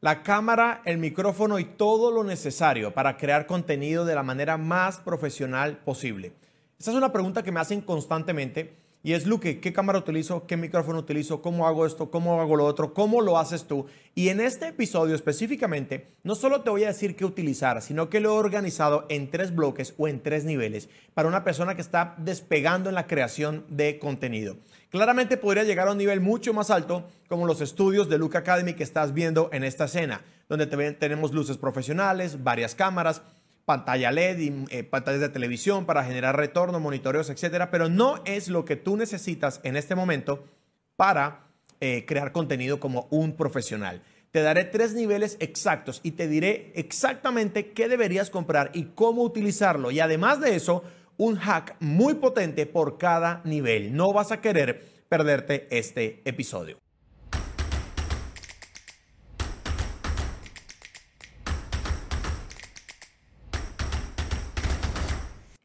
La cámara, el micrófono y todo lo necesario para crear contenido de la manera más profesional posible. Esta es una pregunta que me hacen constantemente y es, Luque, ¿qué cámara utilizo? ¿Qué micrófono utilizo? ¿Cómo hago esto? ¿Cómo hago lo otro? ¿Cómo lo haces tú? Y en este episodio específicamente, no solo te voy a decir qué utilizar, sino que lo he organizado en tres bloques o en tres niveles para una persona que está despegando en la creación de contenido. Claramente podría llegar a un nivel mucho más alto, como los estudios de Luke Academy que estás viendo en esta escena, donde tenemos luces profesionales, varias cámaras, pantalla LED y eh, pantallas de televisión para generar retorno, monitoreos, etcétera, pero no es lo que tú necesitas en este momento para eh, crear contenido como un profesional. Te daré tres niveles exactos y te diré exactamente qué deberías comprar y cómo utilizarlo. Y además de eso, un hack muy potente por cada nivel. No vas a querer perderte este episodio.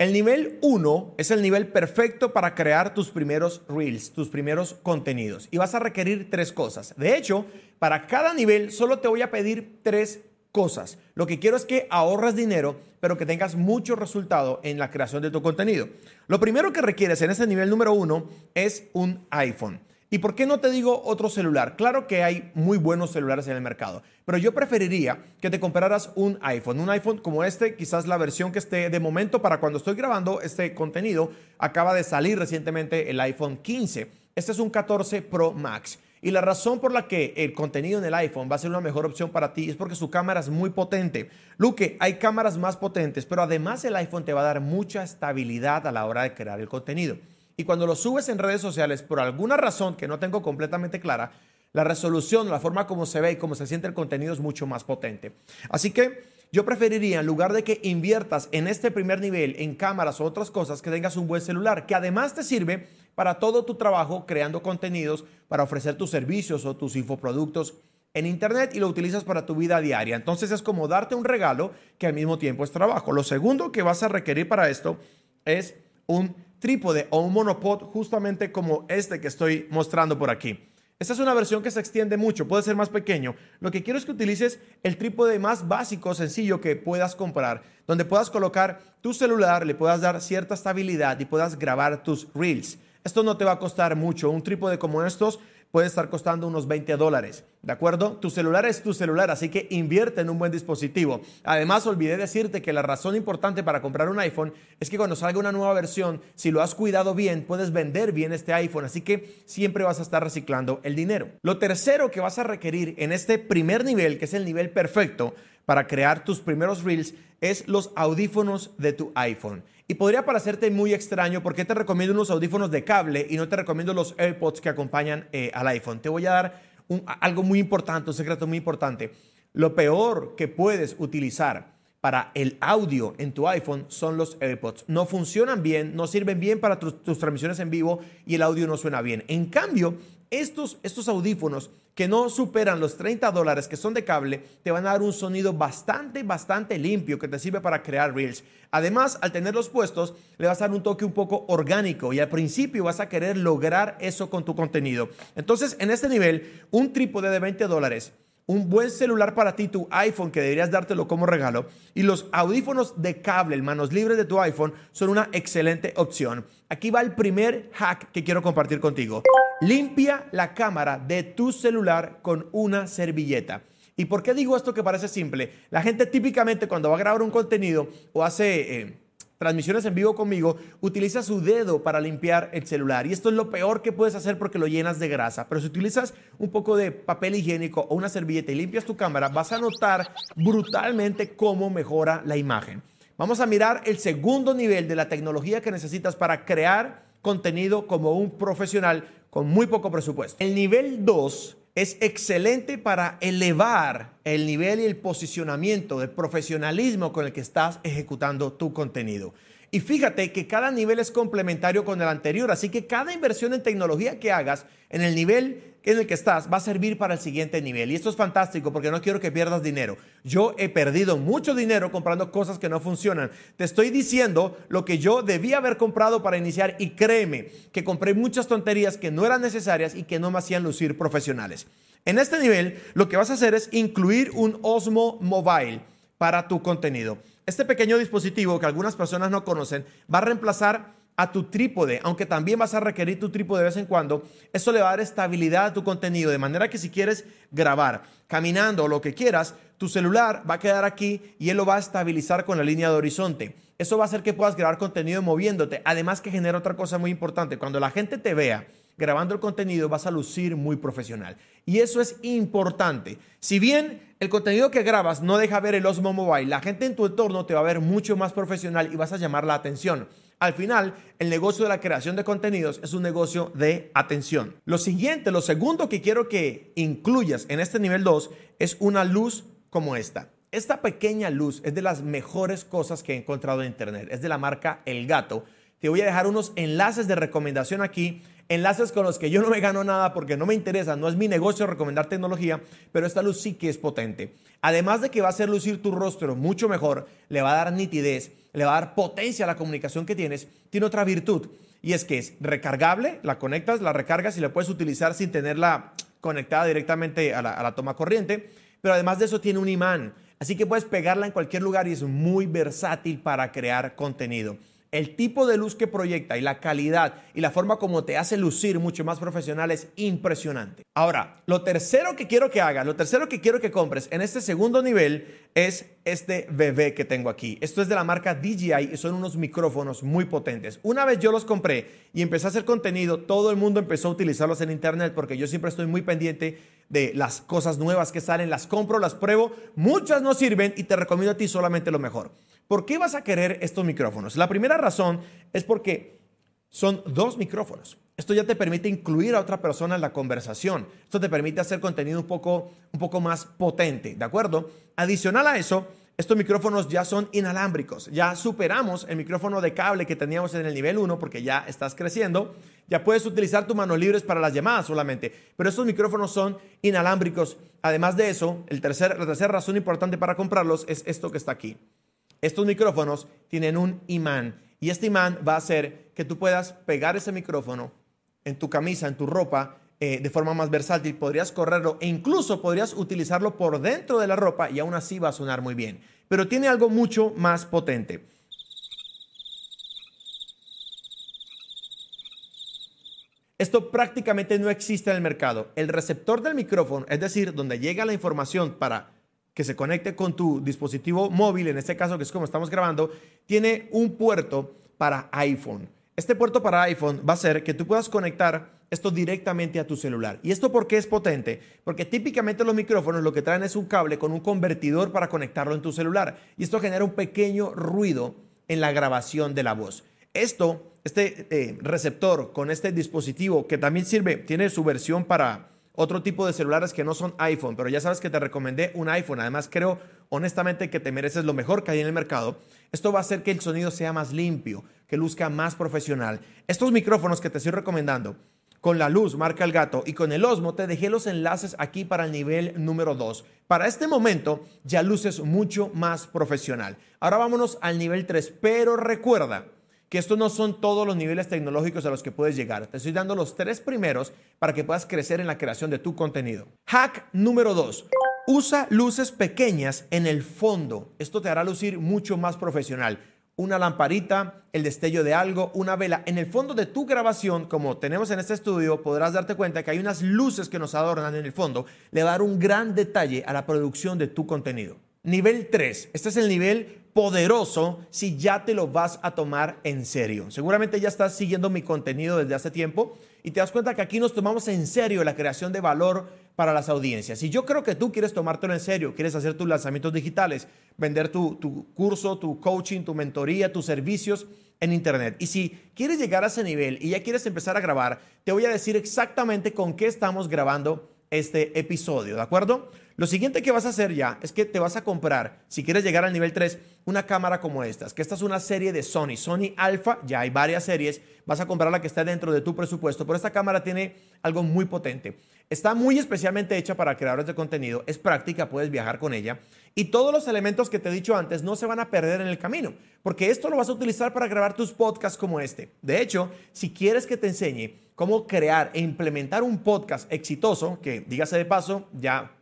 El nivel 1 es el nivel perfecto para crear tus primeros reels, tus primeros contenidos. Y vas a requerir tres cosas. De hecho, para cada nivel solo te voy a pedir tres cosas. Lo que quiero es que ahorres dinero, pero que tengas mucho resultado en la creación de tu contenido. Lo primero que requieres en ese nivel número 1 es un iPhone. ¿Y por qué no te digo otro celular? Claro que hay muy buenos celulares en el mercado, pero yo preferiría que te compraras un iPhone. Un iPhone como este, quizás la versión que esté de momento para cuando estoy grabando este contenido, acaba de salir recientemente el iPhone 15. Este es un 14 Pro Max. Y la razón por la que el contenido en el iPhone va a ser una mejor opción para ti es porque su cámara es muy potente. Luque, hay cámaras más potentes, pero además el iPhone te va a dar mucha estabilidad a la hora de crear el contenido y cuando lo subes en redes sociales, por alguna razón que no tengo completamente clara, la resolución, la forma como se ve y cómo se siente el contenido es mucho más potente. Así que yo preferiría, en lugar de que inviertas en este primer nivel en cámaras o otras cosas, que tengas un buen celular, que además te sirve para todo tu trabajo creando contenidos, para ofrecer tus servicios o tus infoproductos en Internet y lo utilizas para tu vida diaria. Entonces es como darte un regalo que al mismo tiempo es trabajo. Lo segundo que vas a requerir para esto es un trípode o un monopod justamente como este que estoy mostrando por aquí. Esta es una versión que se extiende mucho, puede ser más pequeño. Lo que quiero es que utilices el trípode más básico, sencillo que puedas comprar, donde puedas colocar tu celular, le puedas dar cierta estabilidad y puedas grabar tus reels. Esto no te va a costar mucho. Un trípode como estos puede estar costando unos 20 dólares. ¿De acuerdo? Tu celular es tu celular, así que invierte en un buen dispositivo. Además, olvidé decirte que la razón importante para comprar un iPhone es que cuando salga una nueva versión, si lo has cuidado bien, puedes vender bien este iPhone, así que siempre vas a estar reciclando el dinero. Lo tercero que vas a requerir en este primer nivel, que es el nivel perfecto para crear tus primeros reels, es los audífonos de tu iPhone. Y podría parecerte muy extraño porque te recomiendo unos audífonos de cable y no te recomiendo los AirPods que acompañan eh, al iPhone. Te voy a dar algo muy importante, un secreto muy importante. Lo peor que puedes utilizar para el audio en tu iPhone son los AirPods. No funcionan bien, no sirven bien para tus, transmisiones en vivo y el audio no suena bien. En cambio, estos, estos audífonos que no superan los 30 dólares que son de cable, te van a dar un sonido bastante, bastante limpio que te sirve para crear reels. Además, al tenerlos puestos, le vas a dar un toque un poco orgánico y al principio vas a querer lograr eso con tu contenido. Entonces, en este nivel, un trípode de 20 dólares un buen celular para ti, tu iPhone, que deberías dártelo como regalo, y los audífonos de cable, manos libres de tu iPhone, son una excelente opción. Aquí va el primer hack que quiero compartir contigo. Limpia la cámara de tu celular con una servilleta. ¿Y por qué digo esto que parece simple? La gente típicamente cuando va a grabar un contenido o hace... Eh, transmisiones en vivo conmigo, utiliza su dedo para limpiar el celular. Y esto es lo peor que puedes hacer porque lo llenas de grasa. Pero si utilizas un poco de papel higiénico o una servilleta y limpias tu cámara, vas a notar brutalmente cómo mejora la imagen. Vamos a mirar el segundo nivel de la tecnología que necesitas para crear contenido como un profesional con muy poco presupuesto. El nivel 2 es excelente para elevar el nivel y el posicionamiento del profesionalismo con el que estás ejecutando tu contenido. Y fíjate que cada nivel es complementario con el anterior, así que cada inversión en tecnología que hagas en el nivel en el que estás va a servir para el siguiente nivel. Y esto es fantástico porque no quiero que pierdas dinero. Yo he perdido mucho dinero comprando cosas que no funcionan. Te estoy diciendo lo que yo debía haber comprado para iniciar y créeme que compré muchas tonterías que no eran necesarias y que no me hacían lucir profesionales. En este nivel, lo que vas a hacer es incluir un Osmo Mobile para tu contenido. Este pequeño dispositivo que algunas personas no conocen va a reemplazar a tu trípode, aunque también vas a requerir tu trípode de vez en cuando, eso le va a dar estabilidad a tu contenido, de manera que si quieres grabar caminando o lo que quieras, tu celular va a quedar aquí y él lo va a estabilizar con la línea de horizonte. Eso va a hacer que puedas grabar contenido moviéndote, además que genera otra cosa muy importante, cuando la gente te vea grabando el contenido vas a lucir muy profesional. Y eso es importante. Si bien el contenido que grabas no deja ver el Osmo Mobile, la gente en tu entorno te va a ver mucho más profesional y vas a llamar la atención. Al final, el negocio de la creación de contenidos es un negocio de atención. Lo siguiente, lo segundo que quiero que incluyas en este nivel 2 es una luz como esta. Esta pequeña luz es de las mejores cosas que he encontrado en Internet. Es de la marca El Gato. Te voy a dejar unos enlaces de recomendación aquí enlaces con los que yo no me gano nada porque no me interesa, no es mi negocio recomendar tecnología, pero esta luz sí que es potente. Además de que va a hacer lucir tu rostro mucho mejor, le va a dar nitidez, le va a dar potencia a la comunicación que tienes, tiene otra virtud y es que es recargable, la conectas, la recargas y la puedes utilizar sin tenerla conectada directamente a la, a la toma corriente, pero además de eso tiene un imán, así que puedes pegarla en cualquier lugar y es muy versátil para crear contenido el tipo de luz que proyecta y la calidad y la forma como te hace lucir mucho más profesional es impresionante. Ahora, lo tercero que quiero que hagas, lo tercero que quiero que compres en este segundo nivel es este bebé que tengo aquí. Esto es de la marca DJI y son unos micrófonos muy potentes. Una vez yo los compré y empecé a hacer contenido, todo el mundo empezó a utilizarlos en internet porque yo siempre estoy muy pendiente de las cosas nuevas que salen, las compro, las pruebo, muchas no sirven y te recomiendo a ti solamente lo mejor. ¿Por qué vas a querer estos micrófonos? La primera razón es porque son dos micrófonos. Esto ya te permite incluir a otra persona en la conversación. Esto te permite hacer contenido un poco, un poco más potente, ¿de acuerdo? Adicional a eso, estos micrófonos ya son inalámbricos. Ya superamos el micrófono de cable que teníamos en el nivel 1 porque ya estás creciendo. Ya puedes utilizar tus manos libres para las llamadas solamente. Pero estos micrófonos son inalámbricos. Además de eso, el tercer, la tercera razón importante para comprarlos es esto que está aquí. Estos micrófonos tienen un imán y este imán va a hacer que tú puedas pegar ese micrófono en tu camisa, en tu ropa, eh, de forma más versátil. Podrías correrlo e incluso podrías utilizarlo por dentro de la ropa y aún así va a sonar muy bien. Pero tiene algo mucho más potente. Esto prácticamente no existe en el mercado. El receptor del micrófono, es decir, donde llega la información para que se conecte con tu dispositivo móvil, en este caso que es como estamos grabando, tiene un puerto para iPhone. Este puerto para iPhone va a ser que tú puedas conectar esto directamente a tu celular. ¿Y esto por qué es potente? Porque típicamente los micrófonos lo que traen es un cable con un convertidor para conectarlo en tu celular. Y esto genera un pequeño ruido en la grabación de la voz. Esto, este eh, receptor con este dispositivo que también sirve, tiene su versión para otro tipo de celulares que no son iPhone, pero ya sabes que te recomendé un iPhone. Además, creo honestamente que te mereces lo mejor que hay en el mercado. Esto va a hacer que el sonido sea más limpio, que luzca más profesional. Estos micrófonos que te estoy recomendando, con la luz marca el gato y con el Osmo te dejé los enlaces aquí para el nivel número 2. Para este momento ya luces mucho más profesional. Ahora vámonos al nivel 3, pero recuerda, que estos no son todos los niveles tecnológicos a los que puedes llegar. Te estoy dando los tres primeros para que puedas crecer en la creación de tu contenido. Hack número dos. Usa luces pequeñas en el fondo. Esto te hará lucir mucho más profesional. Una lamparita, el destello de algo, una vela. En el fondo de tu grabación, como tenemos en este estudio, podrás darte cuenta que hay unas luces que nos adornan en el fondo. Le va a dar un gran detalle a la producción de tu contenido. Nivel 3. Este es el nivel poderoso si ya te lo vas a tomar en serio. Seguramente ya estás siguiendo mi contenido desde hace tiempo y te das cuenta que aquí nos tomamos en serio la creación de valor para las audiencias. Y yo creo que tú quieres tomártelo en serio, quieres hacer tus lanzamientos digitales, vender tu, tu curso, tu coaching, tu mentoría, tus servicios en Internet. Y si quieres llegar a ese nivel y ya quieres empezar a grabar, te voy a decir exactamente con qué estamos grabando este episodio, ¿de acuerdo? Lo siguiente que vas a hacer ya es que te vas a comprar, si quieres llegar al nivel 3, una cámara como estas, que esta es una serie de Sony, Sony Alpha, ya hay varias series, vas a comprar la que está dentro de tu presupuesto, pero esta cámara tiene algo muy potente. Está muy especialmente hecha para creadores de contenido, es práctica, puedes viajar con ella y todos los elementos que te he dicho antes no se van a perder en el camino, porque esto lo vas a utilizar para grabar tus podcasts como este. De hecho, si quieres que te enseñe cómo crear e implementar un podcast exitoso, que dígase de paso, ya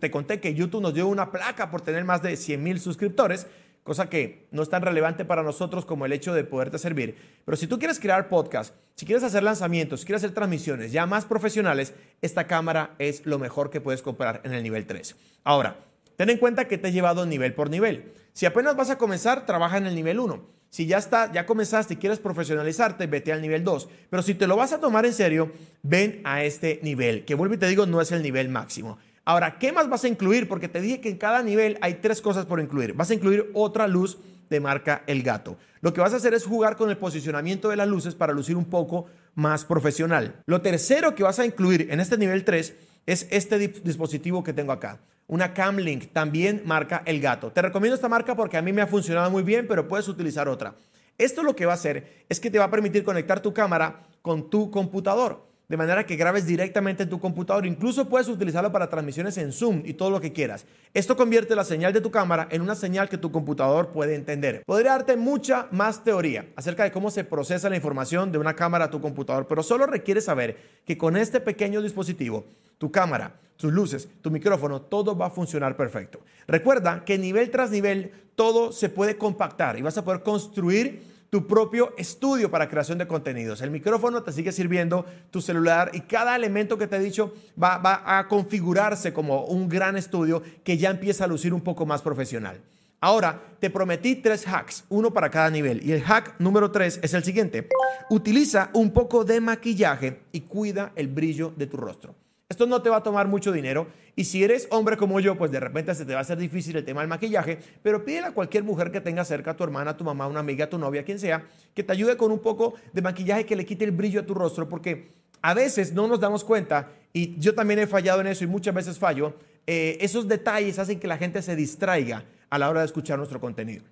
te, conté que YouTube nos dio una placa por tener más de 100 mil suscriptores, cosa que no es tan relevante para nosotros como el hecho de poderte servir. Pero si tú quieres crear podcast, si quieres hacer lanzamientos, si quieres hacer transmisiones ya más profesionales, esta cámara es lo mejor que puedes comprar en el nivel 3. Ahora, ten en cuenta que te he llevado nivel por nivel. Si apenas vas a comenzar, trabaja en el nivel 1. Si ya está, ya comenzaste y quieres profesionalizarte, vete al nivel 2. Pero si te lo vas a tomar en serio, ven a este nivel, que vuelvo y te digo, no es el nivel máximo. Ahora, ¿qué más vas a incluir? Porque te dije que en cada nivel hay tres cosas por incluir. Vas a incluir otra luz de marca El Gato. Lo que vas a hacer es jugar con el posicionamiento de las luces para lucir un poco más profesional. Lo tercero que vas a incluir en este nivel 3 es este dispositivo que tengo acá una Camlink, también marca El Gato. Te recomiendo esta marca porque a mí me ha funcionado muy bien, pero puedes utilizar otra. Esto lo que va a hacer es que te va a permitir conectar tu cámara con tu computador de manera que grabes directamente en tu computador. Incluso puedes utilizarlo para transmisiones en Zoom y todo lo que quieras. Esto convierte la señal de tu cámara en una señal que tu computador puede entender. Podría darte mucha más teoría acerca de cómo se procesa la información de una cámara a tu computador, pero solo requiere saber que con este pequeño dispositivo, tu cámara, tus luces, tu micrófono, todo va a funcionar perfecto. Recuerda que nivel tras nivel todo se puede compactar y vas a poder construir tu propio estudio para creación de contenidos. El micrófono te sigue sirviendo, tu celular y cada elemento que te he dicho va, a configurarse como un gran estudio que ya empieza a lucir un poco más profesional. Ahora, te prometí tres hacks, uno para cada nivel. Y el hack número tres es el siguiente. Utiliza un poco de maquillaje y cuida el brillo de tu rostro. Esto no te va a tomar mucho dinero. Y si eres hombre como yo, pues de repente se te va a hacer difícil el tema del maquillaje, pero pídele a cualquier mujer que tenga cerca, a tu hermana, tu mamá, una amiga, tu novia, quien sea, que te ayude con un poco de maquillaje que le quite el brillo a tu rostro, porque a veces no nos damos cuenta, y yo también he fallado en eso y muchas veces fallo, eh, esos detalles hacen que la gente se distraiga a la hora de escuchar nuestro contenido.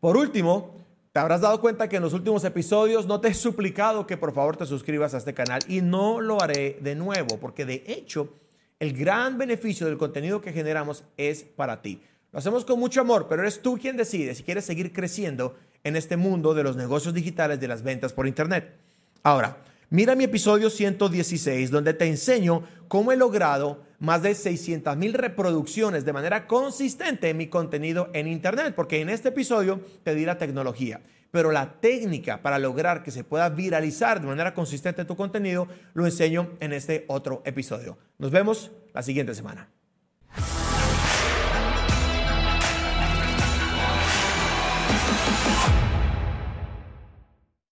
Por último, te habrás dado cuenta que en los últimos episodios no te he suplicado que por favor te suscribas a este canal y no lo haré de nuevo, porque de hecho el gran beneficio del contenido que generamos es para ti. Lo hacemos con mucho amor, pero eres tú quien decide si quieres seguir creciendo en este mundo de los negocios digitales de las ventas por Internet. Ahora, mira mi episodio 116, donde te enseño cómo he logrado más de 600 mil reproducciones de manera consistente en mi contenido en Internet, porque en este episodio te di la tecnología, pero la técnica para lograr que se pueda viralizar de manera consistente tu contenido lo enseño en este otro episodio. Nos vemos la siguiente semana.